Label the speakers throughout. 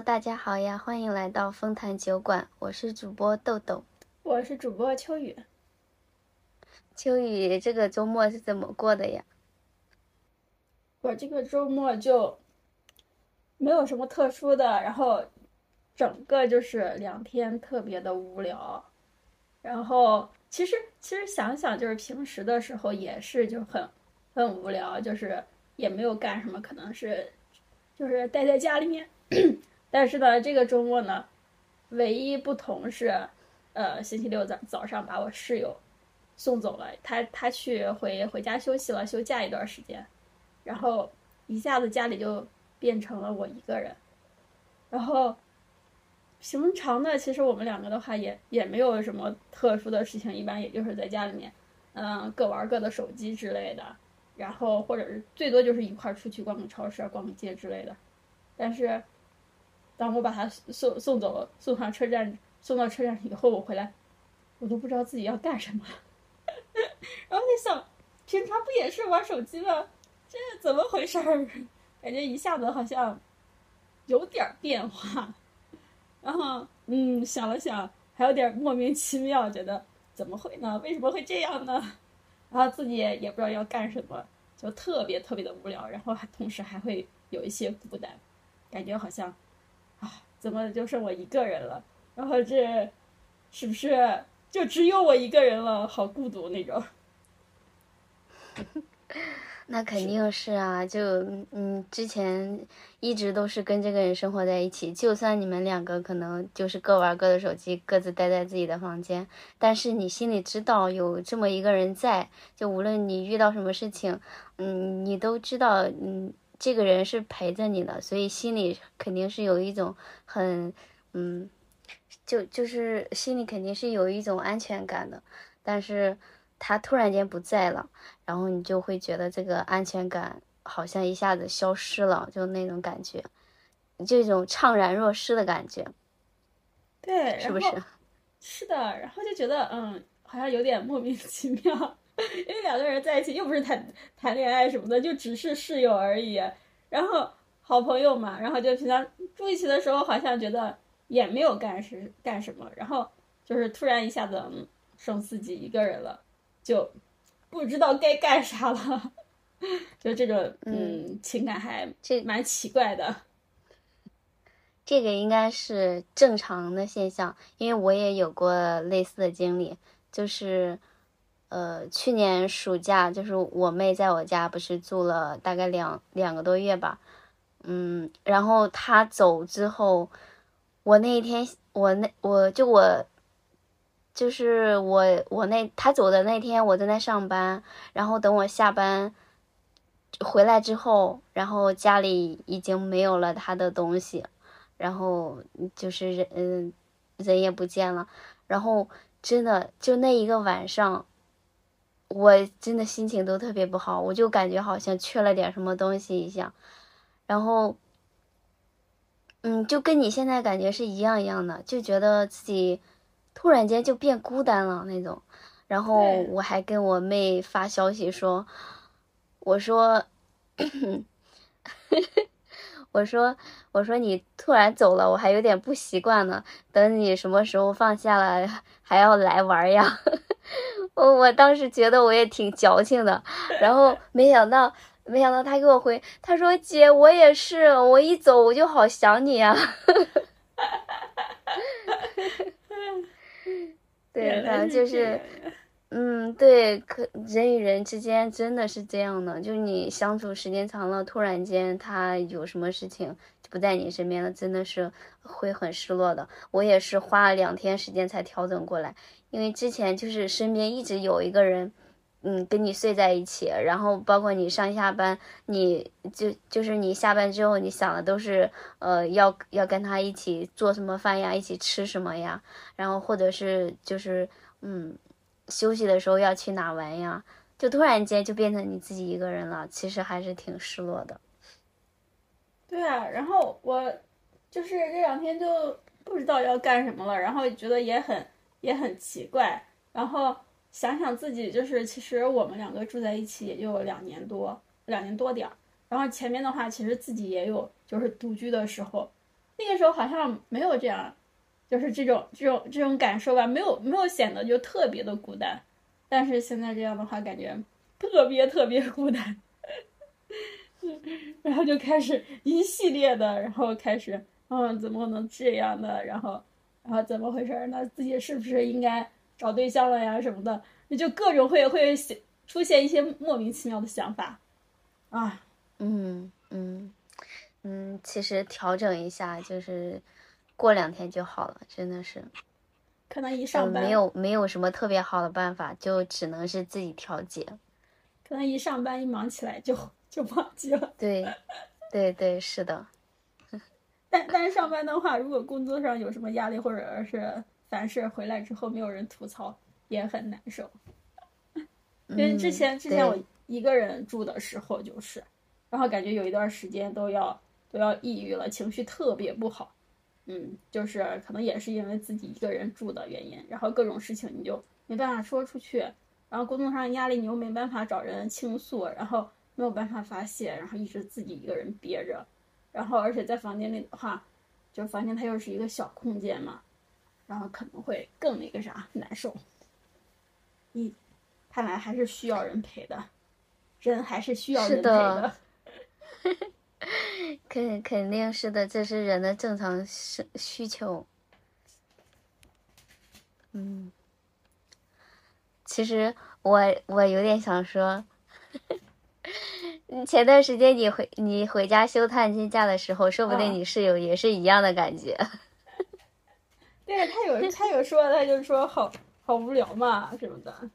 Speaker 1: Hello，大家好呀，欢迎来到丰坛酒馆，我是主播豆豆，
Speaker 2: 我是主播秋雨。
Speaker 1: 秋雨，这个周末是怎么过的呀？
Speaker 2: 我这个周末就没有什么特殊的，然后整个就是两天特别的无聊，然后其实其实想想就是平时的时候也是就很很无聊，就是也没有干什么，可能是就是待在家里面。但是呢，这个周末呢，唯一不同是，呃，星期六早早上把我室友送走了，他他去回回家休息了，休假一段时间，然后一下子家里就变成了我一个人。然后平常呢，其实我们两个的话也也没有什么特殊的事情，一般也就是在家里面，嗯，各玩各的手机之类的，然后或者是最多就是一块儿出去逛个超市、逛个街之类的，但是。当我把他送送走，送上车站，送到车站以后，我回来，我都不知道自己要干什么。然后在想，平常不也是玩手机吗？这怎么回事儿？感觉一下子好像有点变化。然后，嗯，想了想，还有点莫名其妙，觉得怎么会呢？为什么会这样呢？然后自己也也不知道要干什么，就特别特别的无聊。然后还同时还会有一些孤单，感觉好像。啊，怎么就剩我一个人了？然后这，是不是就只有我一个人了？好孤独那种。
Speaker 1: 那肯定是啊，就嗯，之前一直都是跟这个人生活在一起，就算你们两个可能就是各玩各的手机，各自待在自己的房间，但是你心里知道有这么一个人在，就无论你遇到什么事情，嗯，你都知道，嗯。这个人是陪着你的，所以心里肯定是有一种很，嗯，就就是心里肯定是有一种安全感的。但是他突然间不在了，然后你就会觉得这个安全感好像一下子消失了，就那种感觉，这种怅然若失的感觉。
Speaker 2: 对，
Speaker 1: 是不是？
Speaker 2: 是的，然后就觉得嗯，好像有点莫名其妙。因为两个人在一起又不是谈谈恋爱什么的，就只是室友而已。然后好朋友嘛，然后就平常住一起的时候，好像觉得也没有干什干什么。然后就是突然一下子剩自己一个人了，就不知道该干啥了。就这种嗯情感还这蛮奇怪的。
Speaker 1: 这个应该是正常的现象，因为我也有过类似的经历，就是。呃，去年暑假就是我妹在我家，不是住了大概两两个多月吧，嗯，然后她走之后，我那一天，我那我就我，就是我我那她走的那天，我正在上班，然后等我下班回来之后，然后家里已经没有了她的东西，然后就是人嗯人也不见了，然后真的就那一个晚上。我真的心情都特别不好，我就感觉好像缺了点什么东西一样，然后，嗯，就跟你现在感觉是一样一样的，就觉得自己突然间就变孤单了那种。然后我还跟我妹发消息说：“我说，我说，我说你突然走了，我还有点不习惯呢。等你什么时候放下了，还要来玩呀。”我我当时觉得我也挺矫情的，然后没想到，没想到他给我回，他说：“姐，我也是，我一走我就好想你啊。”对，反正就是，嗯，对，可人与人之间真的是这样的，就是你相处时间长了，突然间他有什么事情就不在你身边了，真的是会很失落的。我也是花了两天时间才调整过来。因为之前就是身边一直有一个人，嗯，跟你睡在一起，然后包括你上下班，你就就是你下班之后，你想的都是，呃，要要跟他一起做什么饭呀，一起吃什么呀，然后或者是就是，嗯，休息的时候要去哪玩呀，就突然间就变成你自己一个人了，其实还是挺失落的。
Speaker 2: 对啊，然后我就是这两天就不知道要干什么了，然后觉得也很。也很奇怪，然后想想自己，就是其实我们两个住在一起也就两年多，两年多点儿。然后前面的话，其实自己也有就是独居的时候，那个时候好像没有这样，就是这种这种这种感受吧，没有没有显得就特别的孤单。但是现在这样的话，感觉特别特别孤单。然后就开始一系列的，然后开始，嗯，怎么能这样的？然后，然后怎么回事呢？自己是不是应该找对象了呀？什么的，就各种会会出现一些莫名其妙的想法，啊，
Speaker 1: 嗯嗯嗯，其实调整一下，就是过两天就好了，真的是。
Speaker 2: 可能一上班
Speaker 1: 没有没有什么特别好的办法，就只能是自己调节。
Speaker 2: 可能一上班一忙起来就。就忘记了。
Speaker 1: 对，对对是的。
Speaker 2: 但但是上班的话，如果工作上有什么压力或者是凡事，回来之后没有人吐槽，也很难受。因为之前之前我一个人住的时候就是，然后感觉有一段时间都要都要抑郁了，情绪特别不好。嗯，就是可能也是因为自己一个人住的原因，然后各种事情你就没办法说出去，然后工作上压力你又没办法找人倾诉，然后。没有办法发泄，然后一直自己一个人憋着，然后而且在房间里的话，就房间它又是一个小空间嘛，然后可能会更那个啥难受。一，看来还是需要人陪的，人还是需要人陪的。
Speaker 1: 肯肯定是的，这是人的正常需需求。嗯，其实我我有点想说。前段时间你回你回家休探亲假的时候，说不定你室友也是一样的感觉。
Speaker 2: 对他有他有说，他就说好好无聊嘛什么的。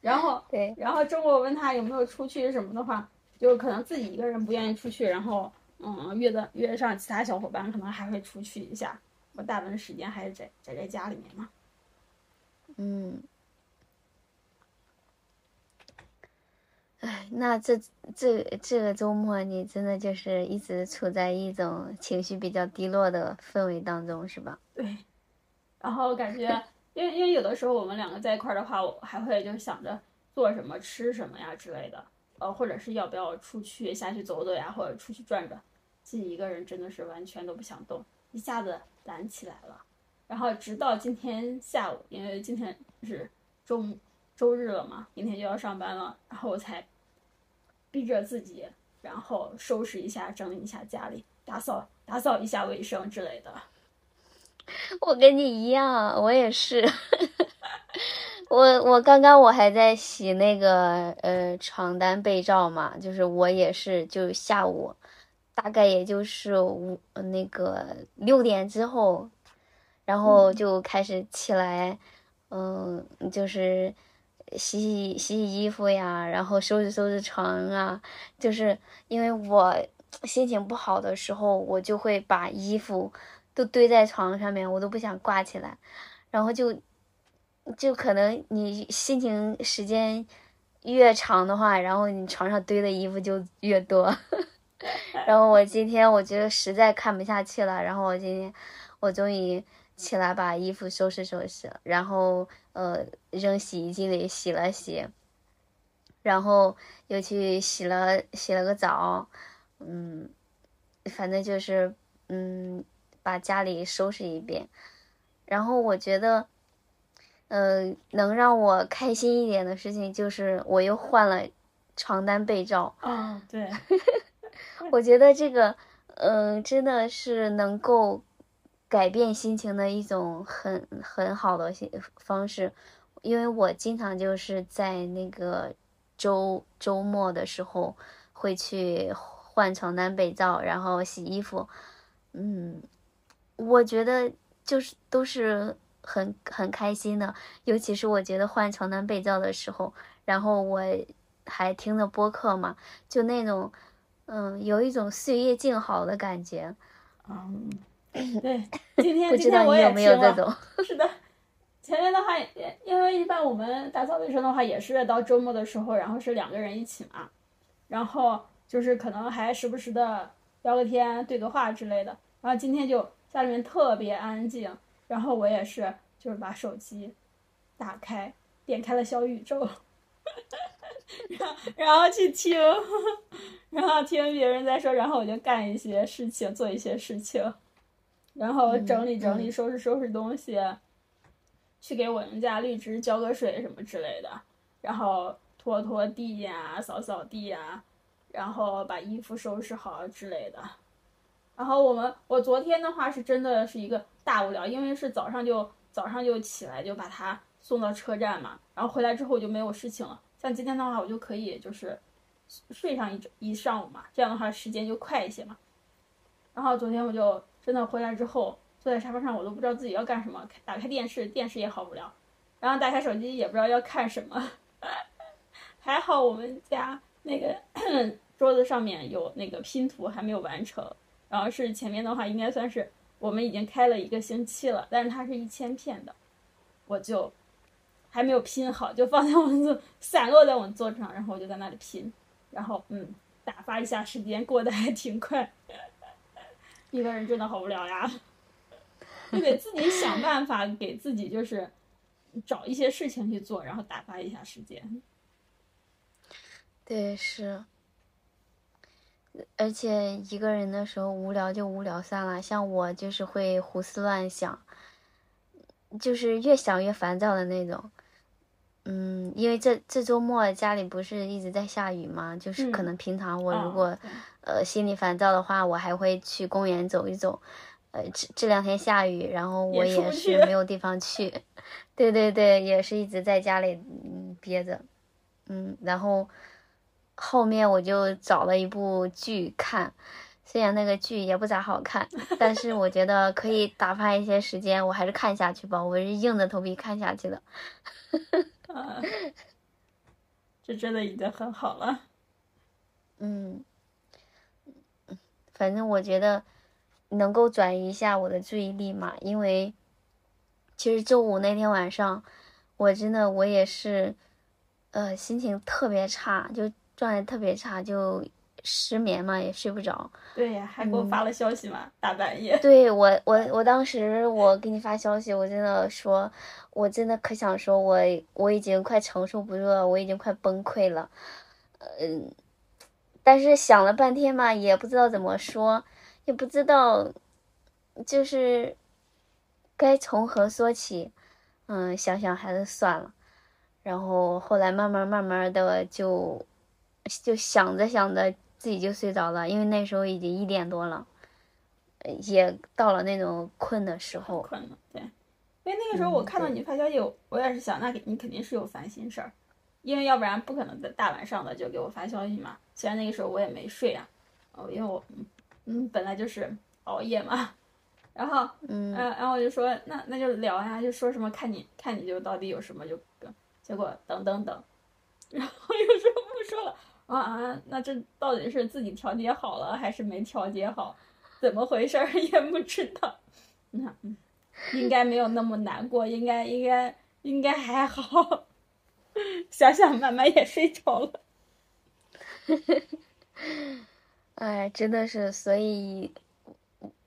Speaker 2: 然后
Speaker 1: 对，
Speaker 2: 然后周末问他有没有出去什么的话，就可能自己一个人不愿意出去，然后嗯约的约上其他小伙伴，可能还会出去一下。我大部分时间还是宅宅在家里面嘛。
Speaker 1: 嗯。哎，那这这这个周末你真的就是一直处在一种情绪比较低落的氛围当中，是吧？
Speaker 2: 对。然后感觉，因为因为有的时候我们两个在一块儿的话，我还会就想着做什么、吃什么呀之类的，呃，或者是要不要出去下去走走呀，或者出去转转。自己一个人真的是完全都不想动，一下子懒起来了。然后直到今天下午，因为今天是周周日了嘛，明天就要上班了，然后我才。逼着自己，然后收拾一下、整理一下家里，打扫打扫一下卫生之类的。
Speaker 1: 我跟你一样，我也是。我我刚刚我还在洗那个呃床单被罩嘛，就是我也是，就下午大概也就是五那个六点之后，然后就开始起来，嗯，就是。洗洗洗洗衣服呀，然后收拾收拾床啊，就是因为我心情不好的时候，我就会把衣服都堆在床上面，我都不想挂起来，然后就就可能你心情时间越长的话，然后你床上堆的衣服就越多。然后我今天我觉得实在看不下去了，然后我今天我终于。起来把衣服收拾收拾，然后呃扔洗衣机里洗了洗，然后又去洗了洗了个澡，嗯，反正就是嗯把家里收拾一遍，然后我觉得，呃能让我开心一点的事情就是我又换了床单被罩。
Speaker 2: 啊，对，
Speaker 1: 我觉得这个嗯真的是能够。改变心情的一种很很好的方式，因为我经常就是在那个周周末的时候会去换床单被罩，然后洗衣服。嗯，我觉得就是都是很很开心的，尤其是我觉得换床单被罩的时候，然后我还听着播客嘛，就那种嗯，有一种岁月静好的感觉，
Speaker 2: 嗯。对，今天今天我也听了。是的，前面的话，因为一般我们打扫卫生的话，也是到周末的时候，然后是两个人一起嘛，然后就是可能还时不时的聊个天、对个话之类的。然后今天就家里面特别安静，然后我也是就是把手机打开，点开了小宇宙，然后然后去听，然后听别人在说，然后我就干一些事情，做一些事情。然后整理整理，收拾收拾东西，去给我们家绿植浇个水什么之类的，然后拖拖地呀，扫扫地呀，然后把衣服收拾好之类的。然后我们，我昨天的话是真的是一个大无聊，因为是早上就早上就起来就把它送到车站嘛，然后回来之后我就没有事情了。像今天的话，我就可以就是睡上一一上午嘛，这样的话时间就快一些嘛。然后昨天我就真的回来之后坐在沙发上，我都不知道自己要干什么，打开电视，电视也好无聊，然后打开手机也不知道要看什么。还好我们家那个 桌子上面有那个拼图还没有完成。然后是前面的话，应该算是我们已经开了一个星期了，但是它是一千片的，我就还没有拼好，就放在我桌散落在我们桌子上，然后我就在那里拼，然后嗯，打发一下时间，过得还挺快。一个人真的好无聊呀，就得自己想办法给自己就是找一些事情去做，然后打发一下时间。
Speaker 1: 对，是。而且一个人的时候无聊就无聊算了，像我就是会胡思乱想，就是越想越烦躁的那种。嗯，因为这这周末家里不是一直在下雨吗？就是可能平常我如果呃心里烦躁的话，我还会去公园走一走。呃，这这两天下雨，然后我也是没有地方去。对对对，也是一直在家里憋着。嗯，然后。后面我就找了一部剧看，虽然那个剧也不咋好看，但是我觉得可以打发一些时间，我还是看下去吧。我是硬着头皮看下去的，
Speaker 2: 这真的已经很好了。
Speaker 1: 嗯，反正我觉得能够转移一下我的注意力嘛，因为其实周五那天晚上，我真的我也是，呃，心情特别差，就。状态特别差，就失眠嘛，也睡不着。
Speaker 2: 对呀，还给我发了消息嘛，大半夜。
Speaker 1: 对我，我我当时我给你发消息，我真的说，我真的可想说，我我已经快承受不住了，我已经快崩溃了。嗯，但是想了半天嘛，也不知道怎么说，也不知道，就是该从何说起。嗯，想想还是算了。然后后来慢慢慢慢的就。就想着想着自己就睡着了，因为那时候已经一点多了，也到了那种困的时候。
Speaker 2: 困了，对。因为那个时候我看到你发消息，我也是想，那你肯定是有烦心事儿，因为要不然不可能在大晚上的就给我发消息嘛。虽然那个时候我也没睡啊，哦，因为我嗯本来就是熬夜嘛。然后嗯，然后我就说那那就聊呀，就说什么看你看你就到底有什么就，结果等等等，然后又说不说了。啊啊！那这到底是自己调节好了还是没调节好？怎么回事儿 也不知道。那应该没有那么难过，应该应该应该还好。想想慢慢也睡着了。
Speaker 1: 哎，真的是，所以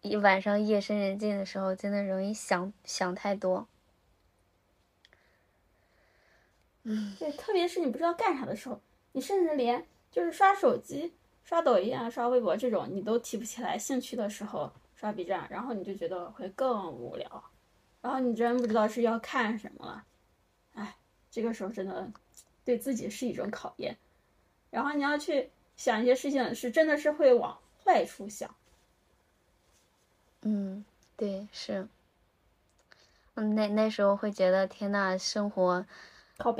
Speaker 1: 一晚上夜深人静的时候，真的容易想想太多。
Speaker 2: 嗯，对，特别是你不知道干啥的时候，你甚至连。就是刷手机、刷抖音啊、刷微博这种，你都提不起来兴趣的时候，刷 B 站，然后你就觉得会更无聊，然后你真不知道是要看什么了，哎，这个时候真的对自己是一种考验。然后你要去想一些事情，是真的是会往坏处想。
Speaker 1: 嗯，对，是。嗯，那那时候会觉得天呐，生活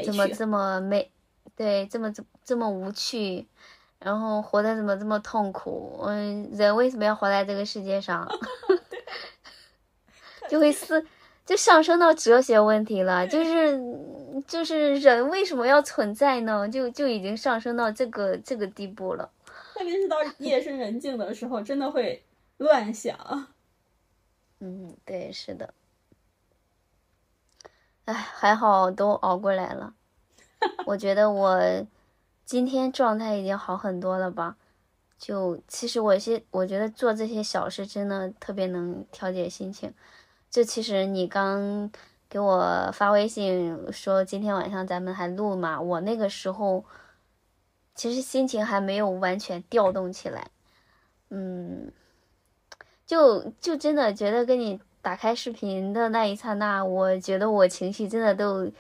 Speaker 1: 怎么这么没？对，这么这这么无趣，然后活得怎么这么痛苦？嗯，人为什么要活在这个世界上？就会思，就上升到哲学问题了。就是就是人为什么要存在呢？就就已经上升到这个这个地步了。
Speaker 2: 特别是到 夜深人静的时候，真的会乱想。
Speaker 1: 嗯，对，是的。哎，还好都熬过来了。我觉得我今天状态已经好很多了吧？就其实我些，我觉得做这些小事真的特别能调节心情。就其实你刚给我发微信说今天晚上咱们还录嘛？我那个时候其实心情还没有完全调动起来。嗯，就就真的觉得跟你打开视频的那一刹那，我觉得我情绪真的都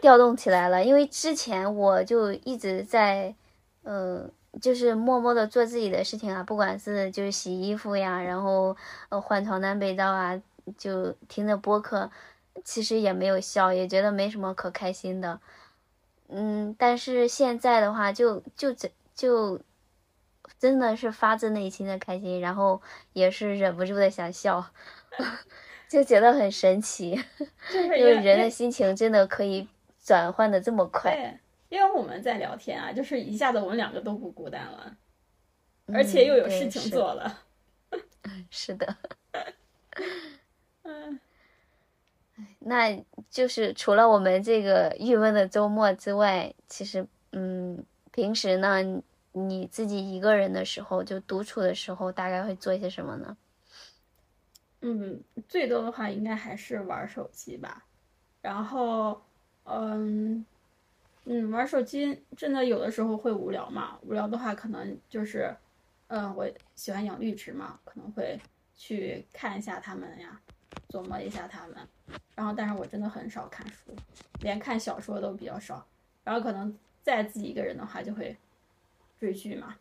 Speaker 1: 调动起来了。因为之前我就一直在，嗯，就是默默的做自己的事情啊，不管是就是洗衣服呀，然后呃换床单被罩啊，就听着播客，其实也没有笑，也觉得没什么可开心的。嗯，但是现在的话，就就就就真的是发自内心的开心，然后也是忍不住的想笑，就觉得很神奇，
Speaker 2: 就是
Speaker 1: 人的心情真的可以转换的这么快。
Speaker 2: 对，因为我们在聊天啊，就是一下子我们两个都不孤单了，而且又有事情做了。
Speaker 1: 是的，
Speaker 2: 嗯，
Speaker 1: 那就是除了我们这个郁闷的周末之外，其实嗯，平时呢，你自己一个人的时候，就独处的时候，大概会做一些什么呢？
Speaker 2: 嗯，最多的话应该还是玩手机吧。然后，嗯嗯，玩手机真的有的时候会无聊嘛。无聊的话，可能就是，嗯，我喜欢养绿植嘛，可能会去看一下它们呀，琢磨一下它们。然后，但是我真的很少看书，连看小说都比较少。然后可能再自己一个人的话，就会追剧嘛。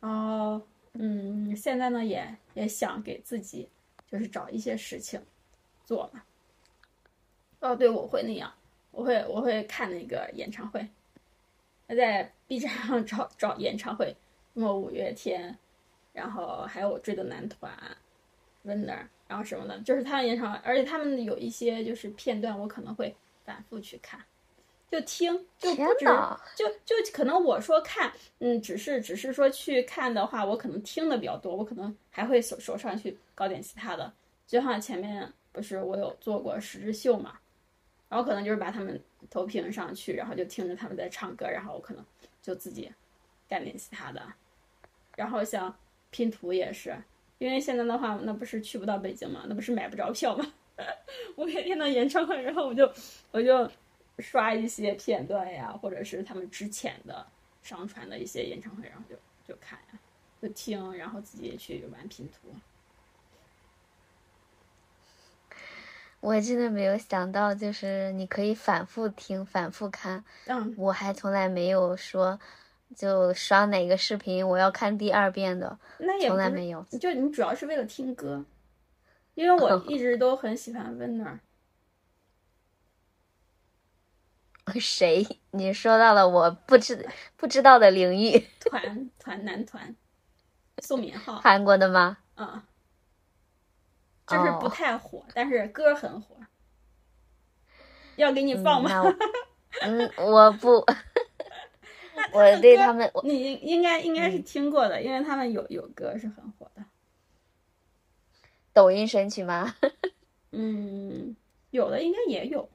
Speaker 2: 然后，嗯，现在呢也也想给自己就是找一些事情做嘛。哦，对，我会那样，我会我会看那个演唱会，在 B 站上找找演唱会，什么五月天，然后还有我追的男团，Winner，然后什么的，就是他们演唱会，而且他们有一些就是片段，我可能会反复去看，就听，就不止
Speaker 1: 天呐，
Speaker 2: 就就可能我说看，嗯，只是只是说去看的话，我可能听的比较多，我可能还会手手上去搞点其他的。就像前面不是我有做过十字绣嘛，然后可能就是把他们投屏上去，然后就听着他们在唱歌，然后我可能就自己干点其他的。然后像拼图也是，因为现在的话，那不是去不到北京嘛，那不是买不着票嘛。我每天的演唱会，然后我就我就刷一些片段呀，或者是他们之前的上传的一些演唱会，然后就就看呀，就听，然后自己也去玩拼图。
Speaker 1: 我真的没有想到，就是你可以反复听、反复看。
Speaker 2: 嗯，
Speaker 1: 我还从来没有说，就刷哪个视频我要看第二遍的，
Speaker 2: 那也，
Speaker 1: 从来没有。
Speaker 2: 就你主要是为了听歌，因为我 一直都很喜欢 Winner。
Speaker 1: 谁？你说到了我不知不知道的领域，
Speaker 2: 团团男团，宋敏浩，
Speaker 1: 韩国的吗？
Speaker 2: 嗯，就是不
Speaker 1: 哦
Speaker 2: 太火，但是歌很火。要给你放吗？
Speaker 1: 嗯 我嗯，我不，我对他们，
Speaker 2: 你应应该应该是
Speaker 1: 嗯
Speaker 2: 听过的，因为他们有有歌是很火的。
Speaker 1: 抖音神曲吗？
Speaker 2: 嗯，有的应该也有。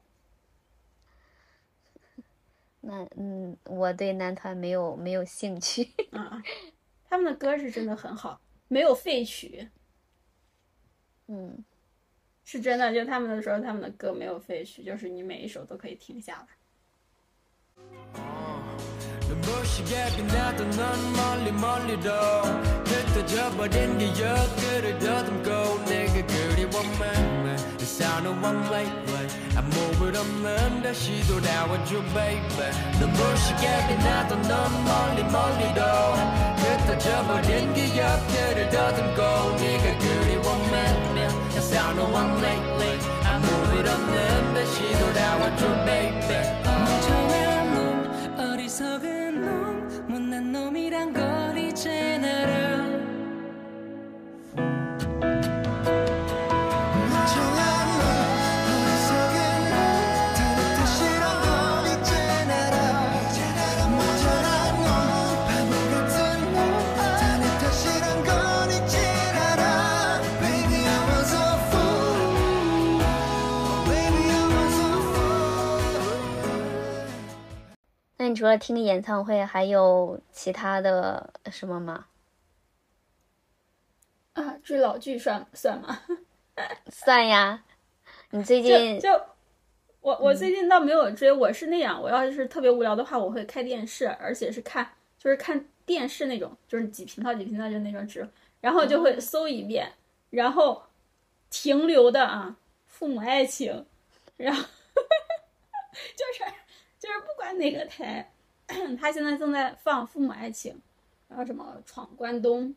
Speaker 1: 那嗯，我对男团没有没有兴趣。
Speaker 2: 啊，他们的歌是真的很好，没有废曲，
Speaker 1: 嗯，
Speaker 2: 是真的。就他们的时候，他们的歌没有废曲，就是你每一首都可以停下来。
Speaker 3: 눈부시게 빛나던 넌 멀리 멀리도 흩어져버린 기억들을 더듬고 내가 그리워만 The sound of one lately 아무것 없는 다시 돌아와줘 baby 눈부시게 빛나던 넌 멀리 멀리도 흩어져버린 기억들을 더듬고 네가 그리워만 The sound of one lately 아무것 없는 다시 돌아와줘 baby
Speaker 4: 멍청한 놈 어리석은 놈 못난 놈이란 걸
Speaker 1: 你除了听演唱会，还有其他的什么吗？
Speaker 2: 啊，追老剧算算吗？
Speaker 1: 算呀，你最近
Speaker 2: 就我我最近倒没有追，我是那样，我要是特别无聊的话，我会开电视，而且是看就是看电视那种，就是几频道几频道就那种直然后就会搜一遍，然后停留的啊，父母爱情，然后 就是就是不管哪个台，他现在正在放父母爱情，然后什么闯关东，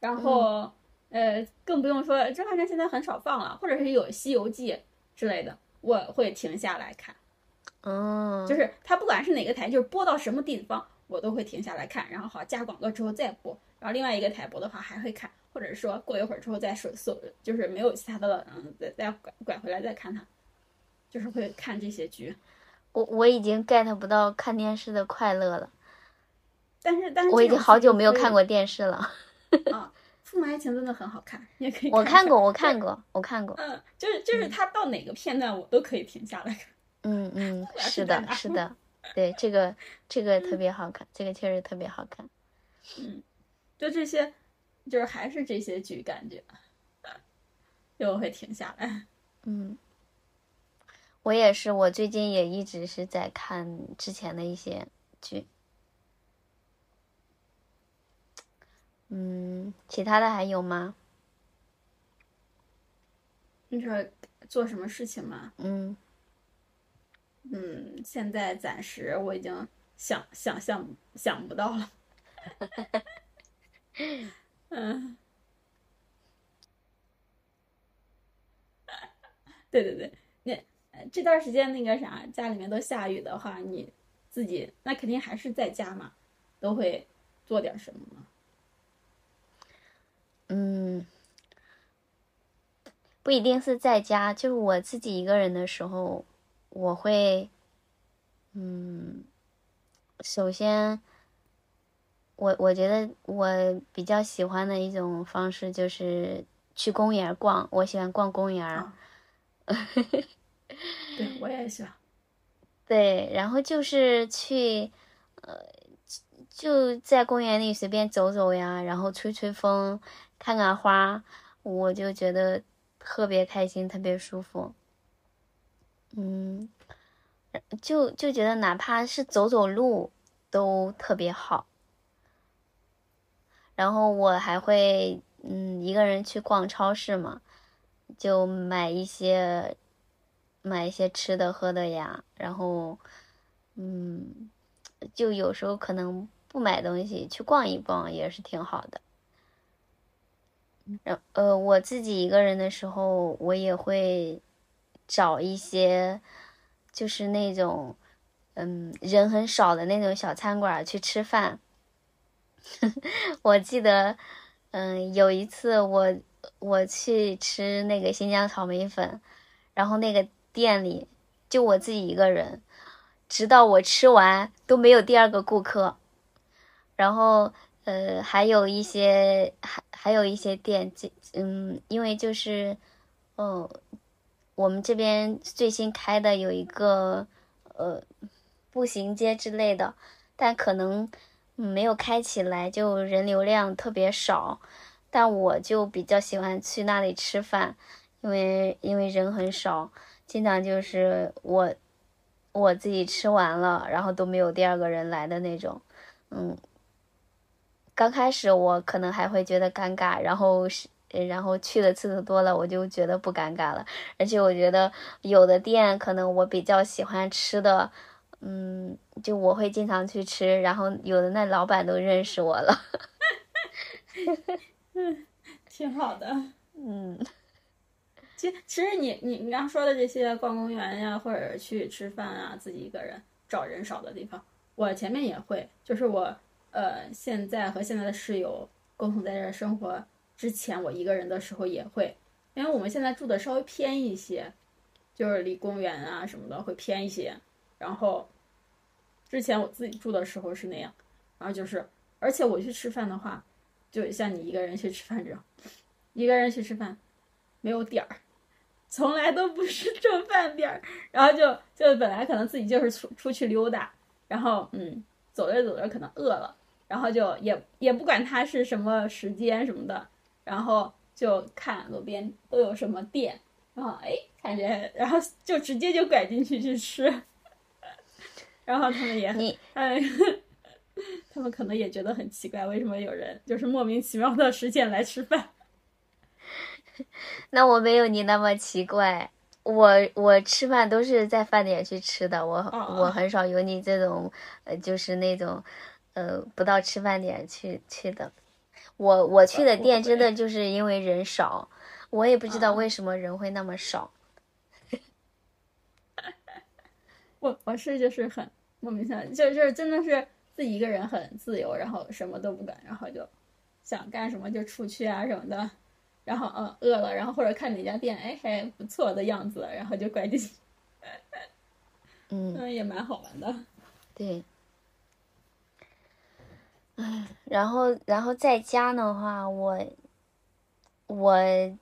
Speaker 2: 然后、呃更不用说《甄嬛传》现在很少放了，或者是有《西游记》之类的，我会停下来看。
Speaker 1: 嗯，
Speaker 2: 就是他不管是哪个台，就是播到什么地方，我都会停下来看，然后好加广告之后再播，然后另外一个台播的话还会看，或者说过一会儿之后再搜搜，就是没有其他的了，嗯，再再拐拐回来再看它，就是会看这些剧。
Speaker 1: 我我已经 get 不到看电视的快乐了，
Speaker 2: 但是但是
Speaker 1: 我已经好久没有看
Speaker 2: 过
Speaker 1: 过电视了。
Speaker 2: 啊，《父母爱情》真的很好看，也可以
Speaker 1: 我
Speaker 2: 看
Speaker 1: 看过，我看过，我看过。
Speaker 2: 嗯，就是就是他到哪个片段我都可以停下来看。
Speaker 1: 嗯嗯，是的，
Speaker 2: 是
Speaker 1: 的，对，这个这个特别好看，这个确实特别好看。
Speaker 2: 嗯就这些，就是还是这些剧感觉，就我会停下来。
Speaker 1: 嗯，我也是，我最近也一直是在看之前的一些剧。嗯，其他的还有吗？
Speaker 2: 你说做什么事情吗？
Speaker 1: 嗯
Speaker 2: 嗯，现在暂时我已经想想象想不到了。嗯，对 对对，这段时间那个啥，家里面都下雨的话，你自己那肯定还是在家嘛，都会做点什么吗？
Speaker 1: 嗯，不一定是在家，就是我自己一个人的时候，我会，嗯，首先，我我觉得我比较喜欢的一种方式就是去公园逛，我喜欢逛公园儿。
Speaker 2: 啊 对我也喜欢。
Speaker 1: 对，然后就是去，呃，就在公园里随便走走呀，然后吹吹风，看看花，我就觉得特别开心，特别舒服。嗯，就就觉得哪怕是走走路都特别好。然后我还会，嗯，一个人去逛超市嘛，就买一些。买一些吃的喝的呀，然后，嗯，就有时候可能不买东西，去逛一逛也是挺好的。然呃，我自己一个人的时候，我也会找一些，就是那种，嗯，人很少的那种小餐馆去吃饭。我记得，嗯，有一次我我去吃那个新疆炒米粉，然后那个。店里就我自己一个人，直到我吃完都没有第二个顾客。然后呃，还有一些还还有一些店，这嗯，因为就是哦，我们这边最新开的有一个呃步行街之类的，但可能没有开起来，就人流量特别少。但我就比较喜欢去那里吃饭，因为因为人很少。经常就是我我自己吃完了，然后都没有第二个人来的那种，嗯。刚开始我可能还会觉得尴尬，然后是然后去的次数多了，我就觉得不尴尬了。而且我觉得有的店可能我比较喜欢吃的，嗯，就我会经常去吃，然后有的那老板都认识我了。
Speaker 2: 嗯，挺好的。
Speaker 1: 嗯。
Speaker 2: 其其实你你你刚说的这些逛公园呀，或者去吃饭啊，自己一个人找人少的地方，我前面也会，就是我呃现在和现在的室友共同在这生活之前，我一个人的时候也会，因为我们现在住的稍微偏一些，就是离公园啊什么的会偏一些，然后之前我自己住的时候是那样，然后就是而且我去吃饭的话，就像你一个人去吃饭这样，一个人去吃饭没有点儿。从来都不是正饭点儿，然后就就本来可能自己就是出出去溜达，然后嗯，走着走着可能饿了，然后就也也不管它是什么时间什么的，然后就看路边都有什么店，然后哎感觉，然后就直接就拐进去去吃，然后他们也
Speaker 1: 你
Speaker 2: 哎，他们可能也觉得很奇怪，为什么有人就是莫名其妙的时间来吃饭？
Speaker 1: 那我没有你那么奇怪，我我吃饭都是在饭点去吃的，我
Speaker 2: 哦
Speaker 1: 我很少有你这种，呃，就是那种，呃，不到吃饭点去去的。我我去的店真的就是因为人少，我也不知道
Speaker 2: 啊。
Speaker 1: 为什么人会那么少。
Speaker 2: 我我是就是很莫名其妙，就就是真的是自己一个人很自由，然后什么都不管，然后就想干什么就出去啊什么的，然后嗯饿了，然后或者看哪家店哎还不错的样子，然后就拐进去，
Speaker 1: 嗯，
Speaker 2: 嗯也蛮好玩的。
Speaker 1: 对。唉，然后然后在家的话，我我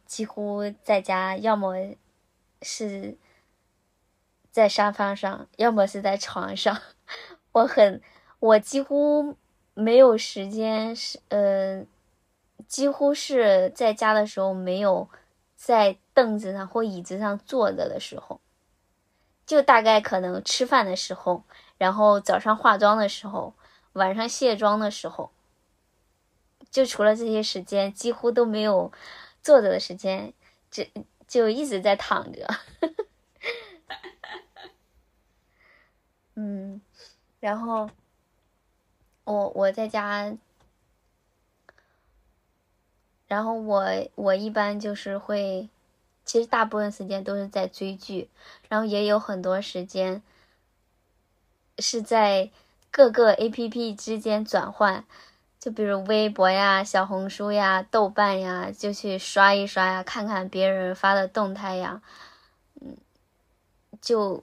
Speaker 1: 几乎在家要么是在沙发上，要么是在床上。我很，我几乎没有时间是，呃，几乎是在家的时候没有在凳子上或椅子上坐着的时候，就大概可能吃饭的时候，然后早上化妆的时候，晚上卸妆的时候，就除了这些时间，几乎都没有坐着的时间，就就一直在躺着。嗯，然后我我在家，然后我我一般就是会，其实大部分时间都是在追剧，然后也有很多时间是在各个 APP 之间转换，就比如微博呀、小红书呀、豆瓣呀，就去刷一刷呀，看看别人发的动态呀，嗯，就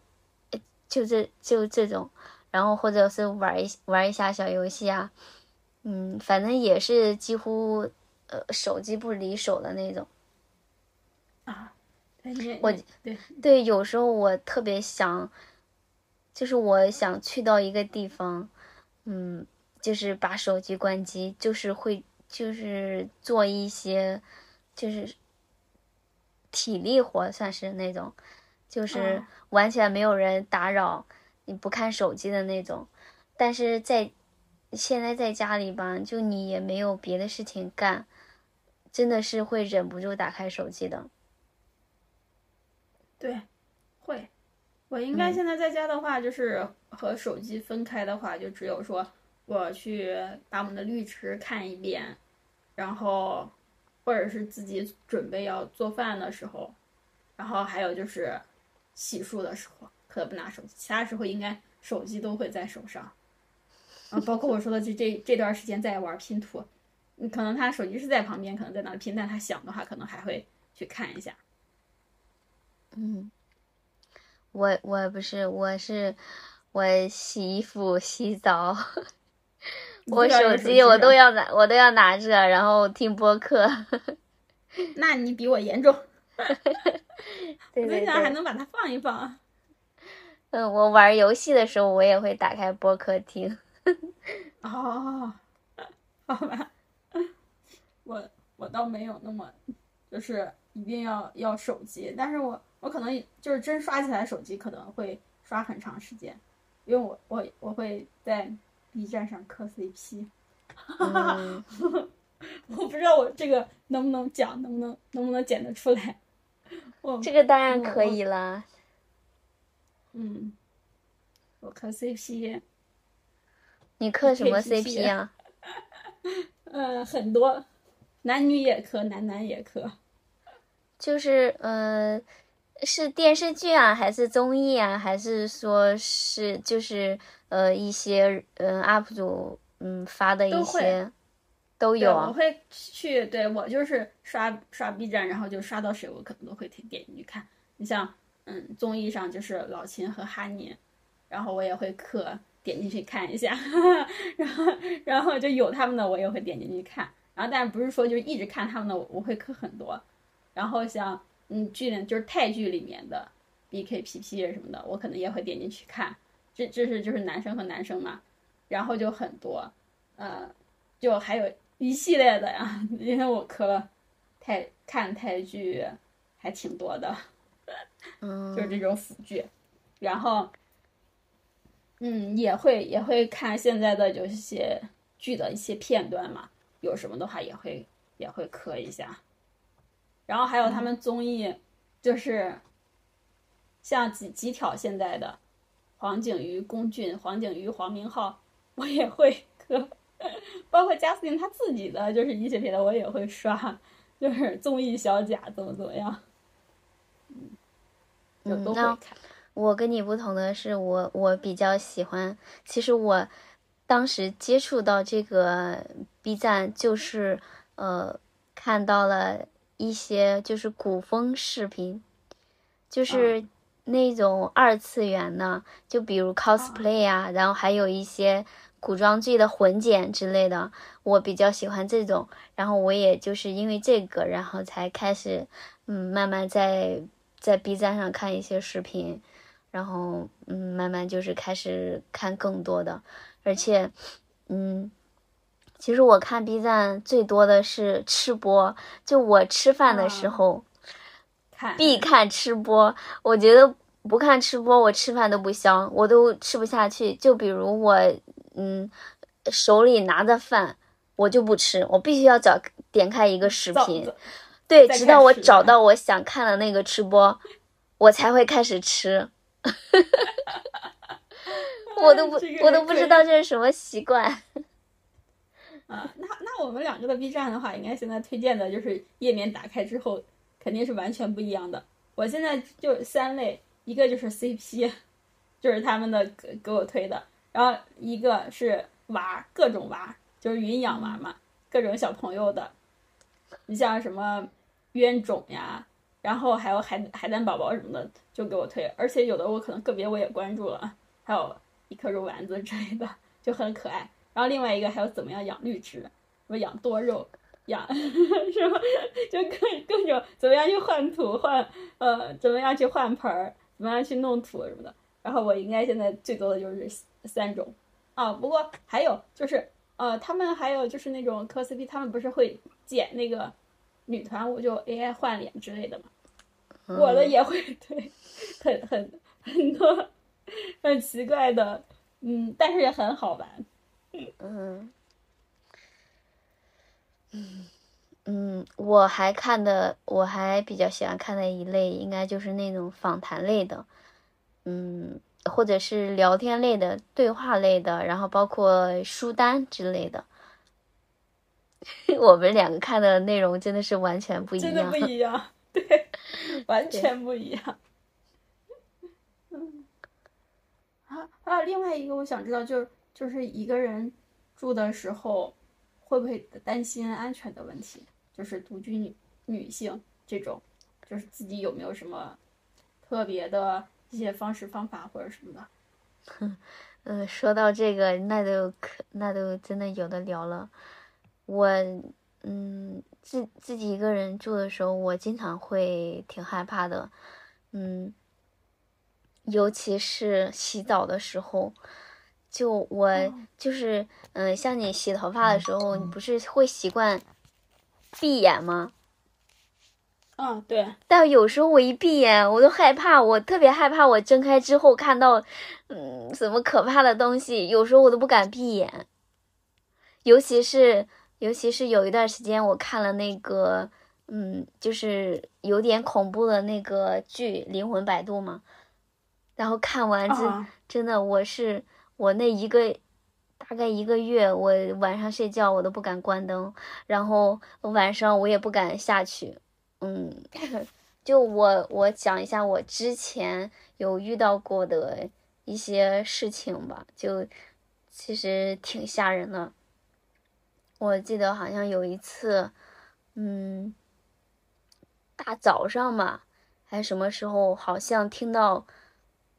Speaker 1: 就这就这种，然后或者是玩一玩一下小游戏啊，嗯，反正也是几乎呃手机不离手的那种。
Speaker 2: 啊，
Speaker 1: 我
Speaker 2: 对
Speaker 1: 对，有时候我特别想，就是我想去到一个地方，嗯，就是把手机关机，就是会就是做一些，就是体力活，算是那种，就是
Speaker 2: 哦
Speaker 1: 完全没有人打扰，你不看手机的那种。但是在现在在家里吧，就你也没有别的事情干，真的是会忍不住打开手机的。
Speaker 2: 对，会。我应该
Speaker 1: 嗯
Speaker 2: 现在在家的话，就是和手机分开的话，就只有说我去把我们的绿植看一遍，然后或者是自己准备要做饭的时候，然后还有就是洗漱的时候，可能不拿手机，其他时候应该手机都会在手上。啊，包括我说的这这这段时间在玩拼图，嗯，可能他手机是在旁边，可能在那里拼，但他想的话，可能还会去看一下。
Speaker 1: 嗯，我我不是，我是我洗衣服、洗澡，我手机我都要拿，我都要拿着，然后听播客。
Speaker 2: 那你比我严重。
Speaker 1: 对对
Speaker 2: 我在想还，能把它放一放。
Speaker 1: 嗯，我玩游戏的时候，我也会打开播客听。
Speaker 2: 哦，好吧，我我倒没有那么，就是一定要要手机，但是我我可能就是真刷起来手机可能会刷很长时间，因为我我我会在 B 站上磕 CP，
Speaker 1: 嗯，
Speaker 2: 我不知道我这个能不能讲，能不能能不能剪得出来。我
Speaker 1: 这个当然可以啦。
Speaker 2: 嗯，我磕 CP，
Speaker 1: 你磕什么 CP 啊？
Speaker 2: 嗯，很多，男女也磕，男男也磕。
Speaker 1: 就是呃，是电视剧啊，还是综艺啊，还是说是就是呃一些嗯 UP 主嗯发的一些都
Speaker 2: 对，
Speaker 1: 有啊。
Speaker 2: 我会去，对我就是刷刷 B 站，然后就刷到谁，我可能都会点点进去看。你像，嗯，综艺上就是老秦和哈尼，然后我也会磕点进去看一下，然后然后就有他们的我也会点进去看，然后但是不是说就一直看他们的，我我会磕很多。然后像嗯剧里就是泰剧里面的 BKPP 什么的，我可能也会点进去看。这这是就是男生和男生嘛，然后就很多，呃，就还有一系列的呀，因为我磕了泰看泰剧还挺多的，
Speaker 1: 嗯，
Speaker 2: 就是这种腐剧，然后嗯，也会也会看现在的有一些剧的一些片段嘛，有什么的话也会也会磕一下。然后还有他们综艺，就是像几几挑现在的黄景瑜、龚俊、黄景瑜、黄明昊，我也会磕，包括贾斯汀他自己的就是一些片的我也会刷，就是综艺小贾怎么怎么样，嗯，就都会
Speaker 1: 那
Speaker 2: 看。
Speaker 1: 我跟你不同的是，我我比较喜欢，其实我当时接触到这个 B 站，就是呃看到了一些就是古风视频，就是那种二次元的，就比如 cosplay 啊，然后还有一些古装剧的混剪之类的，我比较喜欢这种，然后我也就是因为这个，然后才开始嗯慢慢在在 B 站上看一些视频。然后嗯，慢慢就是开始看更多的，而且嗯，其实我看 B 站最多的是吃播，就我吃饭的时
Speaker 2: 啊
Speaker 1: 候
Speaker 2: 看
Speaker 1: 必看吃播，我觉得不看吃播我吃饭都不香，我都吃不下去。就比如我嗯手里拿着饭，我就不吃，我必须要找点开一个视频，对，直到我找到我想看的那个吃播，我才会开始吃。我都不
Speaker 2: 这个，
Speaker 1: 我都不知道这是什么习惯。
Speaker 2: 啊，那那我们两个的 B 站的话，应该现在推荐的就是页面打开之后，肯定是完全不一样的。我现在就三类，一个就是 CP，就是他们的给给我推的，然后一个是娃，各种娃，就是云养娃嘛，各种小朋友的，你像什么冤种呀，然后还有海海胆宝宝什么的，就给我推，而且有的我可能个别我也关注了，还有一颗肉丸子之类的，就很可爱。然后另外一个还有怎么样养绿植，什么养多肉，养 什么就各各种怎么样去换土换呃怎么样去换盆儿，怎么样去弄土什么的。然后我应该现在最多的就是三种啊，不过还有就是呃他们还有就是那种磕 CP，他们不是会剪那个女团舞就 AI 换脸之类的嘛，我的也会对，很很很多 很奇怪的，嗯，但是也很好玩。
Speaker 1: 嗯，嗯嗯，我还看的，我还比较喜欢看的一类，应该就是那种访谈类的，嗯，或者是聊天类的、对话类的，然后包括书单之类的。我们两个看的内容真的是完全不一样
Speaker 2: 真的不。一样，对，完全不一样。嗯，还有，另外一个我想知道，就是就是一个人住的时候，会不会担心安全的问题？就是独居女女性这种，就是自己有没有什么特别的一些方式方法或者什么的？
Speaker 1: 嗯，说到这个，那都可，那都真的有的聊了。我，嗯，自自己一个人住的时候，我经常会挺害怕的，嗯，尤其是洗澡的时候，就我就是，嗯，像你洗头发的时候，你不是会习惯闭眼吗？
Speaker 2: 嗯，对，
Speaker 1: 但有时候我一闭眼，我都害怕，我特别害怕，我睁开之后看到，嗯，什么可怕的东西，有时候我都不敢闭眼。尤其是，尤其是有一段时间，我看了那个，嗯，就是有点恐怖的那个剧《灵魂摆渡》嘛，然后看完之，
Speaker 2: 啊
Speaker 1: 真的，我是我那一个大概一个月，我晚上睡觉我都不敢关灯，然后晚上我也不敢下去。嗯，就我我讲一下我之前有遇到过的一些事情吧，就其实挺吓人的。我记得好像有一次，嗯，大早上嘛，还是什么时候，好像听到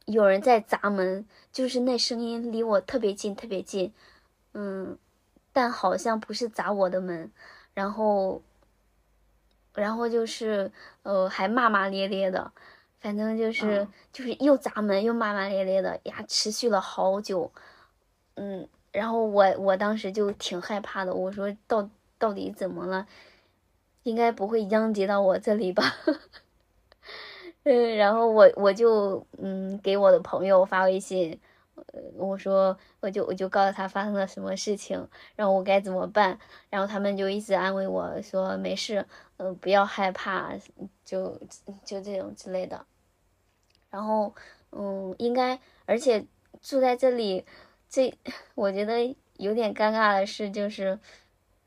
Speaker 1: 有人在砸门，就是那声音离我特别近，特别近，嗯，但好像不是砸我的门，然后。然后就是呃，还骂骂咧咧的，反正就是、
Speaker 2: 嗯
Speaker 1: 就是又砸门又骂骂咧咧的呀，持续了好久，嗯，然后我我当时就挺害怕的，我说到到底怎么了？应该不会殃及到我这里吧？嗯，然后我我就嗯给我的朋友发微信，呃我说我就我就告诉他发生了什么事情，然后我该怎么办，然后他们就一直安慰我说没事，呃不要害怕，就就这种之类的。然后嗯，应该而且住在这里，这 我觉得有点尴尬的是，就是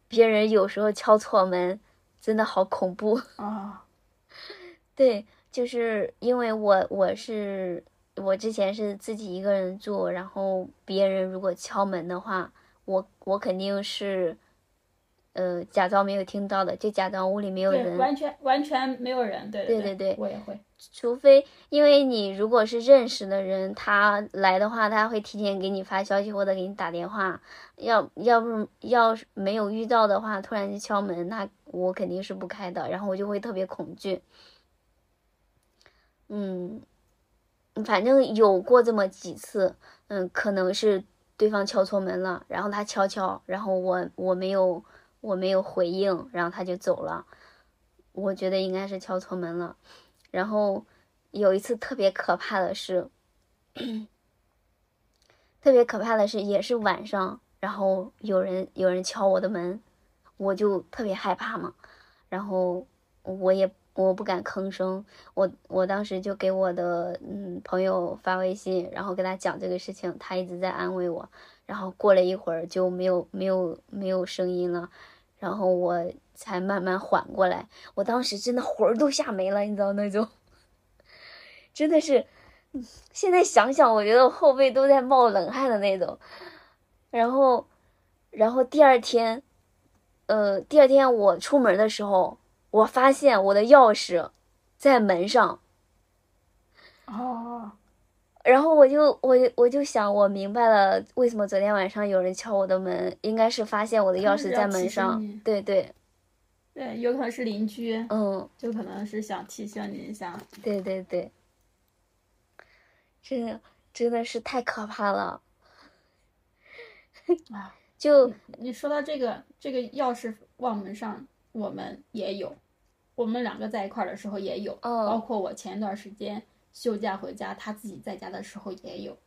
Speaker 1: 别人有时候敲错门，真的好恐怖。
Speaker 2: 啊，
Speaker 1: 对，就是因为我我是我之前是自己一个人住，然后别人如果敲门的话，我我肯定是，呃，假装没有听到的，就假装屋里没有，人，
Speaker 2: 完全完全没有人，对对
Speaker 1: 对对对
Speaker 2: 我也会，
Speaker 1: 除非因为你如果是认识的人，他来的话，他会提前给你发消息或者给你打电话。要要不要是没有遇到的话，突然就敲门，那我肯定是不开的，然后我就会特别恐惧。嗯，反正有过这么几次，嗯，可能是对方敲错门了，然后他敲敲，然后我我没有我没有回应，然后他就走了。我觉得应该是敲错门了。然后有一次特别可怕的是，特别可怕的是也是晚上，然后有人有人敲我的门，我就特别害怕嘛，然后我也我不敢吭声，我我当时就给我的嗯朋友发微信，然后跟他讲这个事情，他一直在安慰我，然后过了一会儿就没有没有没有声音了，然后我才慢慢缓过来，我当时真的魂儿都吓没了，你知道那种，真的是，现在想想，我觉得后背都在冒冷汗的那种。然后，然后第二天，呃，第二天我出门的时候，我发现我的钥匙在门上，
Speaker 2: 哦，
Speaker 1: 然后我就我我就想，我明白了，为什么昨天晚上有人敲我的门，应该是发现我的钥匙在门上。对对，
Speaker 2: 对，有可能是邻居，
Speaker 1: 嗯，
Speaker 2: 就可能是想提醒你一下，
Speaker 1: 对对对，真的真的是太可怕了。
Speaker 2: 啊，
Speaker 1: 就
Speaker 2: 你说到这个这个钥匙忘门上，我们也有，我们两个在一块儿的时候也有，
Speaker 1: 哦
Speaker 2: 包括我前一段时间休假回家，他自己在家的时候也有。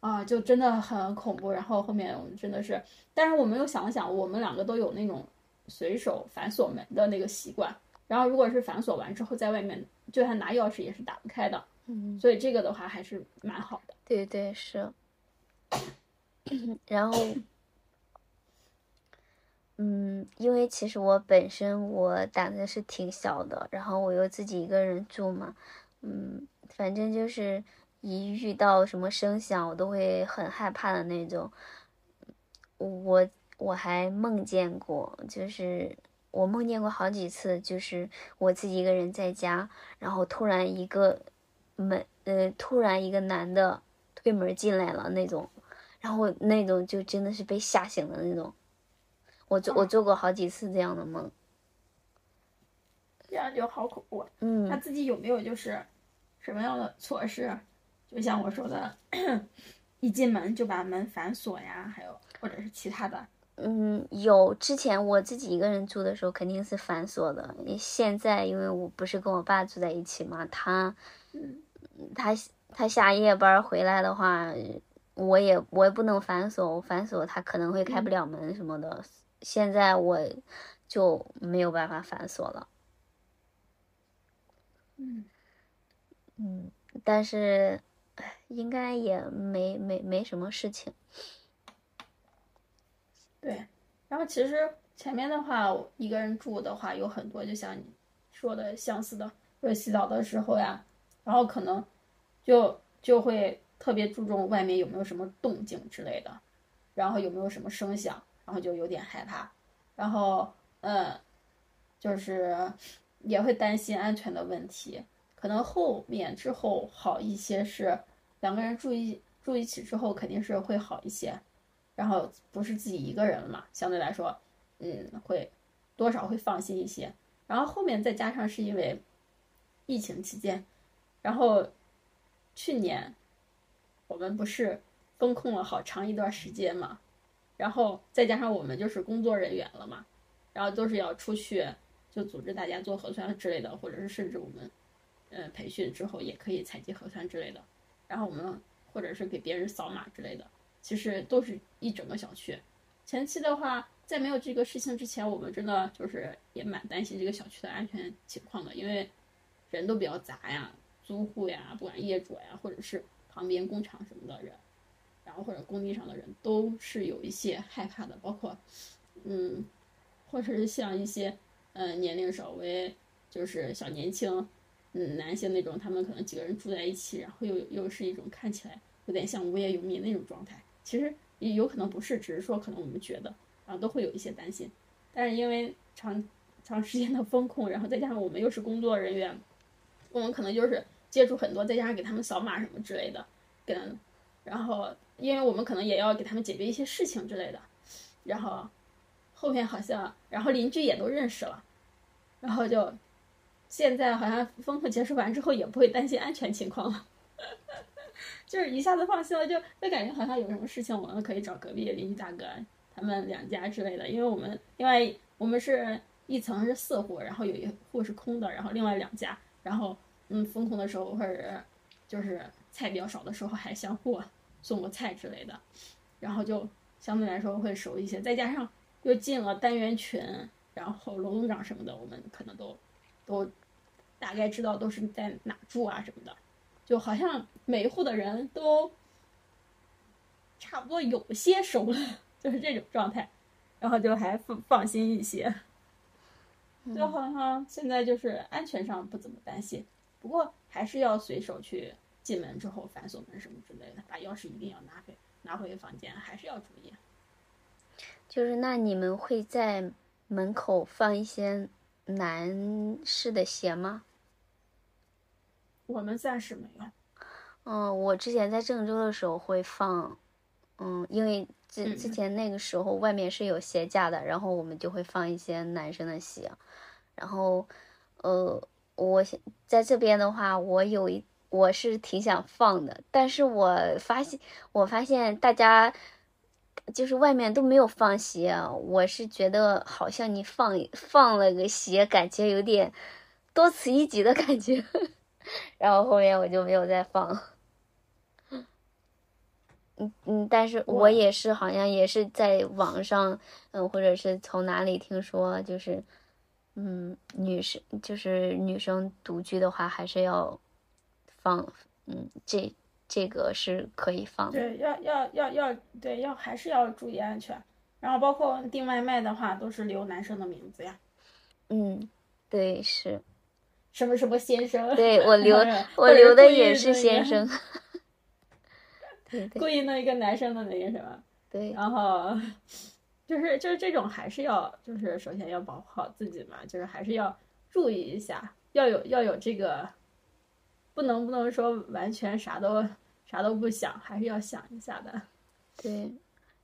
Speaker 2: 啊，就真的很恐怖。然后后面我们真的是，但是我们又想了想，我们两个都有那种随手反锁门的那个习惯。然后如果是反锁完之后，在外面就算拿钥匙也是打不开的，
Speaker 1: 嗯，
Speaker 2: 所以这个的话还是蛮好的。
Speaker 1: 对对是。然后，嗯，因为其实我本身我胆子是挺小的，然后我又自己一个人住嘛，嗯，反正就是一遇到什么声响，我都会很害怕的那种。我我还梦见过，就是我梦见过好几次，就是我自己一个人在家，然后突然一个门，呃，突然一个男的推门进来了那种，然后那种就真的是被吓醒的那种。我做我做过好几次这样的梦，
Speaker 2: 这样就好恐怖。他
Speaker 1: 嗯
Speaker 2: 自己有没有就是什么样的措施？就像我说的，一进门就把门反锁呀，还有或者是其他的。
Speaker 1: 嗯，有之前我自己一个人住的时候肯定是反锁的，现在因为我不是跟我爸住在一起嘛，他他他下夜班儿回来的话，我也我也不能反锁，我反锁他可能会开不了门什么的。现在我就没有办法反锁了。
Speaker 2: 嗯，
Speaker 1: 嗯，但是唉应该也没没没什么事情。
Speaker 2: 对。然后其实前面的话，一个人住的话有很多，就像你说的相似的，就是洗澡的时候呀，然后可能就就会特别注重外面有没有什么动静之类的，然后有没有什么声响，然后就有点害怕，然后嗯，就是也会担心安全的问题。可能后面之后好一些是两个人住一住一起之后肯定是会好一些，然后不是自己一个人了嘛，相对来说，嗯，会多少会放心一些。然后后面再加上是因为疫情期间，然后去年我们不是封控了好长一段时间嘛，然后再加上我们就是工作人员了嘛，然后都是要出去就组织大家做核酸之类的，或者是甚至我们，呃，培训之后也可以采集核酸之类的。然后我们或者是给别人扫码之类的，其实都是一整个小区。前期的话，在没有这个事情之前，我们真的就是也蛮担心这个小区的安全情况的，因为人都比较杂呀，租户呀，不管业主呀，或者是旁边工厂什么的人，然后或者工地上的人，都是有一些害怕的，包括，嗯，或者是像一些，呃，年龄稍微就是小年轻，嗯，男性那种，他们可能几个人住在一起，然后又又是一种看起来有点像无业游民那种状态，其实也有可能不是，只是说可能我们觉得，然后都会有一些担心，但是因为长长时间的风控，然后再加上我们又是工作人员，我们可能就是接触很多，再加上给他们扫码什么之类的，跟，然后因为我们可能也要给他们解决一些事情之类的，然后后面好像，然后邻居也都认识了，然后就现在好像封控结束完之后也不会担心安全情况了，就是一下子放心了，就就感觉好像有什么事情我们可以找隔壁邻居大哥他们两家之类的，因为我们另外我们是一层是四户，然后有一户是空的，然后另外两家，然后嗯封控的时候或者就是菜比较少的时候还相互送个菜之类的，然后就相对来说会熟一些，再加上又进了单元群，然后楼栋长什么的，我们可能都都大概知道都是在哪住啊什么的，就好像每一户的人都差不多有些熟了，就是这种状态，然后就还放放心一些。就好像现在就是安全上不怎么担心，不过还是要随手去进门之后反锁门什么之类的，把钥匙一定要拿回拿回房间，还是要注意。
Speaker 1: 就是那你们会在门口放一些男士的鞋吗？
Speaker 2: 我们暂时没有。
Speaker 1: 嗯，我之前在郑州的时候会放，嗯，因为之之
Speaker 2: 嗯
Speaker 1: 前那个时候外面是有鞋架的，然后我们就会放一些男生的鞋，然后，呃，我现在这边的话，我有一我是挺想放的，但是我发现我发现大家就是外面都没有放鞋，我是觉得好像你放放了个鞋，感觉有点多此一举的感觉。然后后面我就没有再放。嗯嗯，但是我
Speaker 2: 我
Speaker 1: 也是好像也是在网上，嗯，或者是从哪里听说，就是，嗯，女生就是女生独居的话，还是要放，嗯，这这个是可以放的。
Speaker 2: 对，要要要要，对，要还是要注意安全。然后包括订外卖的话，都是留男生的名字呀，
Speaker 1: 嗯，对，是，
Speaker 2: 什么什么先生。
Speaker 1: 对我 留我留的也是先生。对对
Speaker 2: 故意弄一个男生的那个什么，
Speaker 1: 对，
Speaker 2: 然后 就是就是这种还是要就是首先要保护好自己嘛，就是还是要注意一下，要有要有这个，不能不能说完全啥都啥都不想，还是要想一下的。
Speaker 1: 对，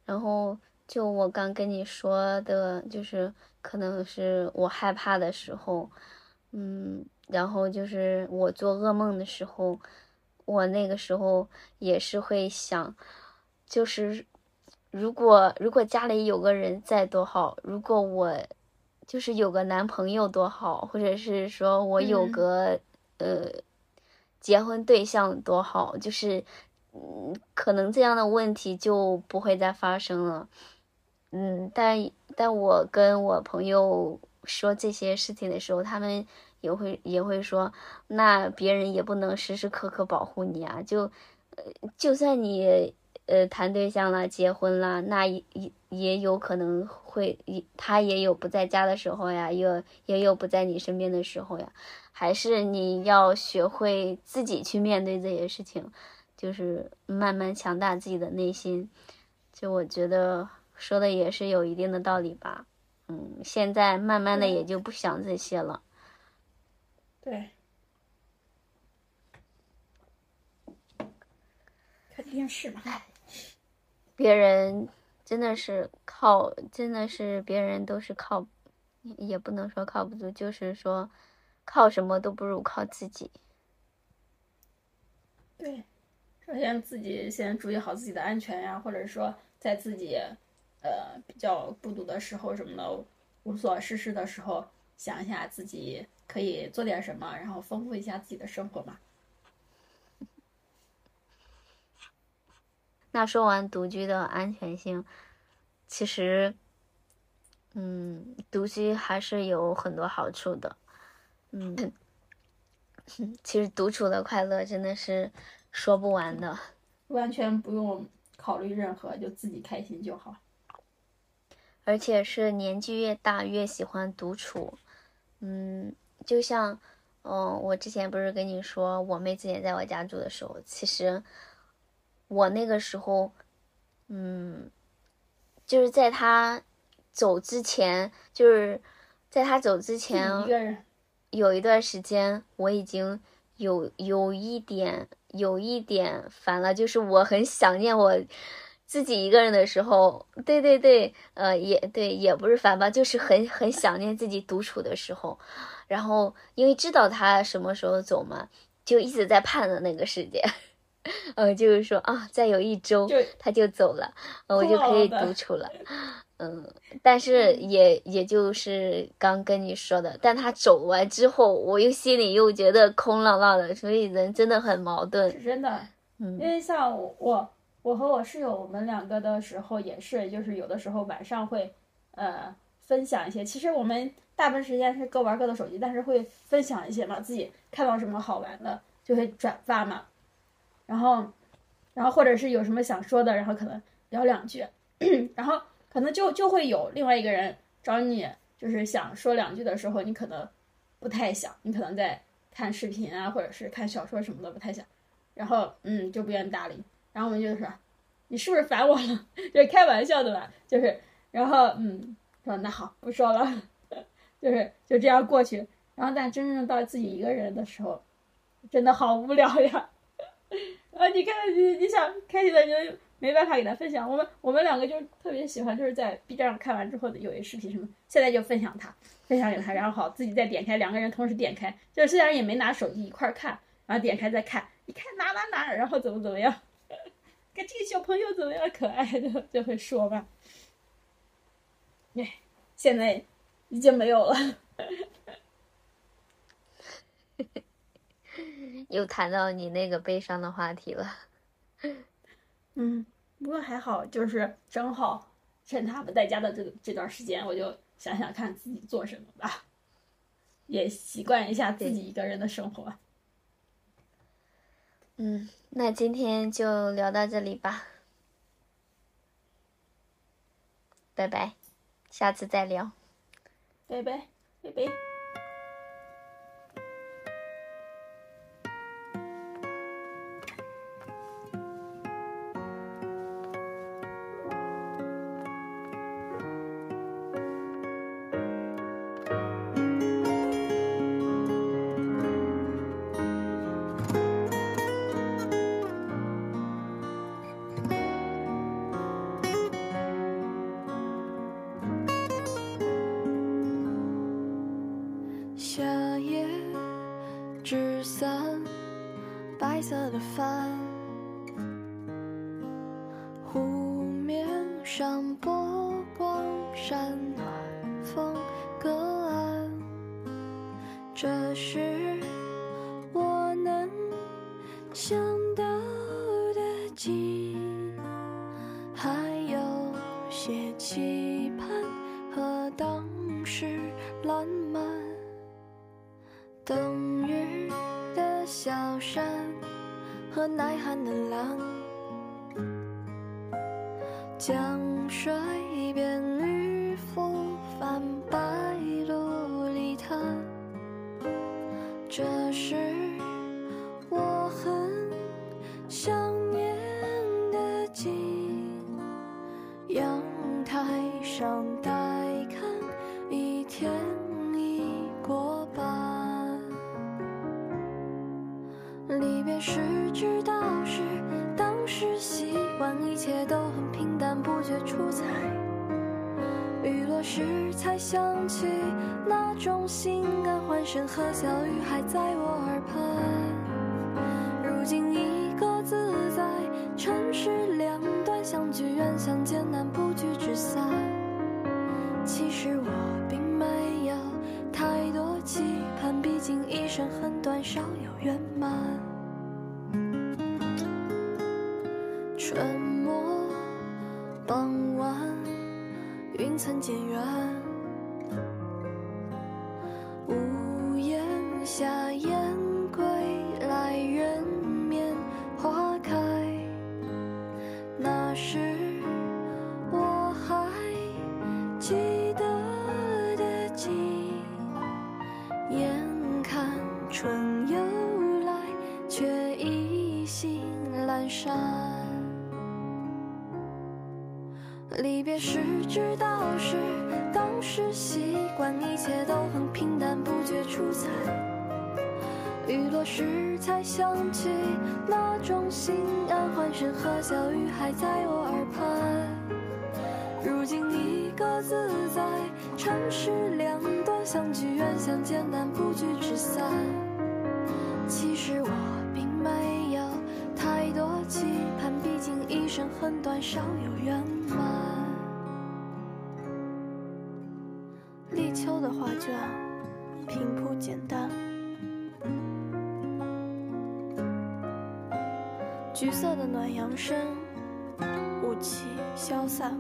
Speaker 1: 然后就我刚跟你说的，就是可能是我害怕的时候，嗯，然后就是我做噩梦的时候，我那个时候也是会想，就是如果如果家里有个人在多好，如果我就是有个男朋友多好，或者是说我有
Speaker 2: 嗯
Speaker 1: 个、呃结婚对象多好，就是嗯，可能这样的问题就不会再发生了。嗯，但但我跟我朋友说这些事情的时候，他们也会也会说，那别人也不能时时刻刻保护你啊。就，呃，就算你呃谈对象了、结婚了，那也也也有可能会，也他也有不在家的时候呀，也有也有不在你身边的时候呀。还是你要学会自己去面对这些事情，就是慢慢强大自己的内心。就我觉得说的也是有一定的道理吧。嗯，现在慢慢的也就不想这些了。
Speaker 2: 对，肯定是嘛。
Speaker 1: 别人真的是靠，真的是别人都是靠，也不能说靠不住，就是说靠什么都不如靠自己。
Speaker 2: 对，首先自己先注意好自己的安全呀，或者说在自己呃比较孤独的时候什么的，无所事事的时候，想一下自己可以做点什么，然后丰富一下自己的生活嘛。
Speaker 1: 那说完独居的安全性，其实，嗯，独居还是有很多好处的。嗯，其实独处的快乐真的是说不完的。
Speaker 2: 完全不用考虑任何，就自己开心就好。
Speaker 1: 而且是年纪越大越喜欢独处。嗯，就像，嗯，我之前不是跟你说，我妹之前在我家住的时候，其实我那个时候，嗯，就是在他走之前，就是在他走之前，
Speaker 2: 一，
Speaker 1: 有一段时间我已经有有一点有一点烦了，就是我很想念我自己一个人的时候，对对对，呃，也对，也不是烦吧，就是很很想念自己独处的时候。然后因为知道他什么时候走嘛，就一直在盼着那个时间，呃，就是说啊，再有一周他就走了，呃我就可以独处了。嗯，但是也也就是刚跟你说的，但他走完之后，我又心里又觉得空落落的，所以人真的很矛盾
Speaker 2: 是。真的。
Speaker 1: 嗯
Speaker 2: 因为像我我我和我室友，我们两个的时候也是，就是有的时候晚上会呃分享一些。其实我们大部分时间是各玩各的手机，但是会分享一些嘛，自己看到什么好玩的就会转发嘛。然后，然后或者是有什么想说的，然后可能聊两句，然后可能就就会有另外一个人找你，就是想说两句的时候，你可能不太想，你可能在看视频啊，或者是看小说什么的，不太想。然后嗯就不愿意搭理，然后我们就说你是不是烦我了？就是开玩笑的吧，就是然后嗯说那好不说了，就是就这样过去。然后但真正到自己一个人的时候，真的好无聊呀。啊，你看你你想开心的你就没办法给他分享。我们我们两个就特别喜欢，就是在 B 站上看完之后的有些视频什么，现在就分享他，分享给他，然后好自己再点开，两个人同时点开，就是虽然也没拿手机一块看，然后点开再看，你看哪哪哪，然后怎么怎么样，看这个小朋友怎么样可爱，就就会说吧。哎，现在已经没有了。
Speaker 1: 又谈到你那个悲伤的话题了。
Speaker 2: 嗯，不过还好，就是正好趁他不在家的这个这段时间，我就想想看自己做什么吧，也习惯一下自己一个人的生活。
Speaker 1: 嗯，那今天就聊到这里吧，拜拜，下次再聊。
Speaker 2: 拜拜，拜拜。
Speaker 5: 这是我很想念的景。阳台上待看，一天已过半。离别时知道是当时习惯，一切都很平淡，不觉出彩。雨落时才想起那种心，声和小雨还在我离别时知道是当时习惯，一切都很平淡，不觉出彩。雨落时才想起那种心安，欢声和笑语还在我耳畔。如今你各自在城市两端，相聚远相见难，不聚只散。其实我并没有太多期盼，毕竟一生很短，少有圆满。画卷平铺简单，橘色的暖阳升，雾气消散。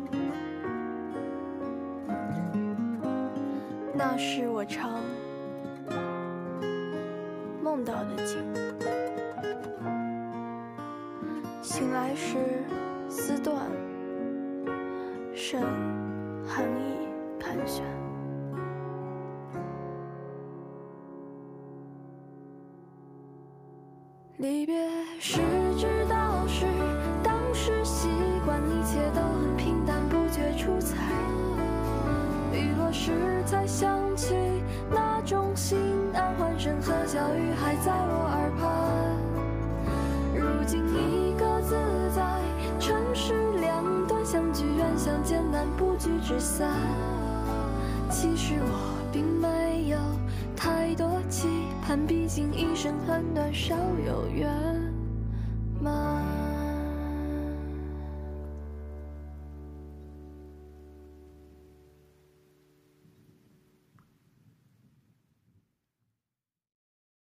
Speaker 5: 那是我常梦到的景。醒来时思断，离别时知道是当时习惯，一切都很平淡，不觉出彩。雨落时才想起那种心安，欢声和笑语还在我耳畔。如今你各自在城市两端，相聚远相见难，不聚只散。其实我毕竟一生很短，少有缘。